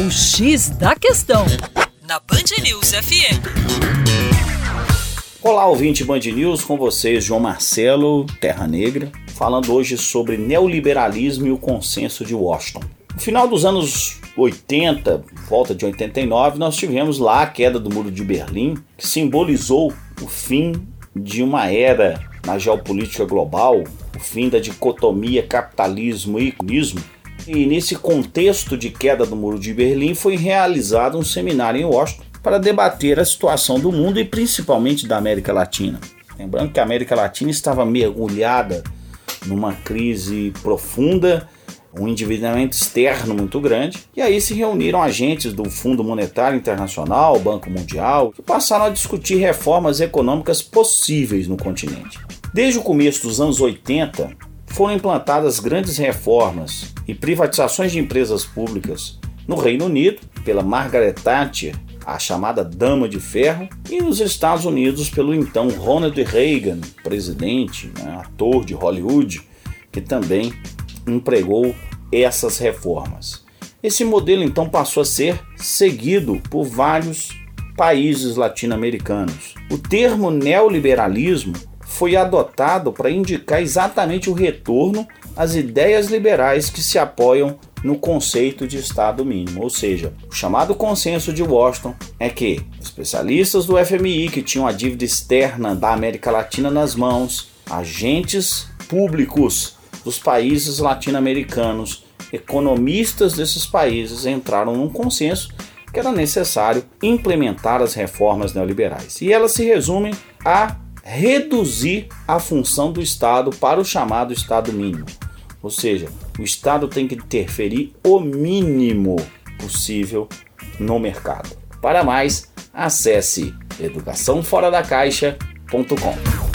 O X da Questão, na Band News FM. Olá, ouvinte Band News, com vocês, João Marcelo, Terra Negra, falando hoje sobre neoliberalismo e o consenso de Washington. No final dos anos 80, volta de 89, nós tivemos lá a queda do Muro de Berlim, que simbolizou o fim de uma era na geopolítica global, o fim da dicotomia capitalismo e comunismo, e nesse contexto de queda do Muro de Berlim foi realizado um seminário em Washington para debater a situação do mundo e principalmente da América Latina. Lembrando que a América Latina estava mergulhada numa crise profunda, um endividamento externo muito grande, e aí se reuniram agentes do Fundo Monetário Internacional, Banco Mundial, que passaram a discutir reformas econômicas possíveis no continente. Desde o começo dos anos 80, foram implantadas grandes reformas e privatizações de empresas públicas no Reino Unido pela Margaret Thatcher, a chamada Dama de Ferro, e nos Estados Unidos pelo então Ronald Reagan, presidente, né, ator de Hollywood, que também empregou essas reformas. Esse modelo então passou a ser seguido por vários países latino-americanos. O termo neoliberalismo foi adotado para indicar exatamente o retorno às ideias liberais que se apoiam no conceito de Estado mínimo, ou seja, o chamado consenso de Washington é que especialistas do FMI que tinham a dívida externa da América Latina nas mãos, agentes públicos dos países latino-americanos, economistas desses países entraram num consenso que era necessário implementar as reformas neoliberais. E elas se resumem a reduzir a função do Estado para o chamado Estado mínimo. Ou seja, o Estado tem que interferir o mínimo possível no mercado. Para mais, acesse educaçãoforadacaixa.com.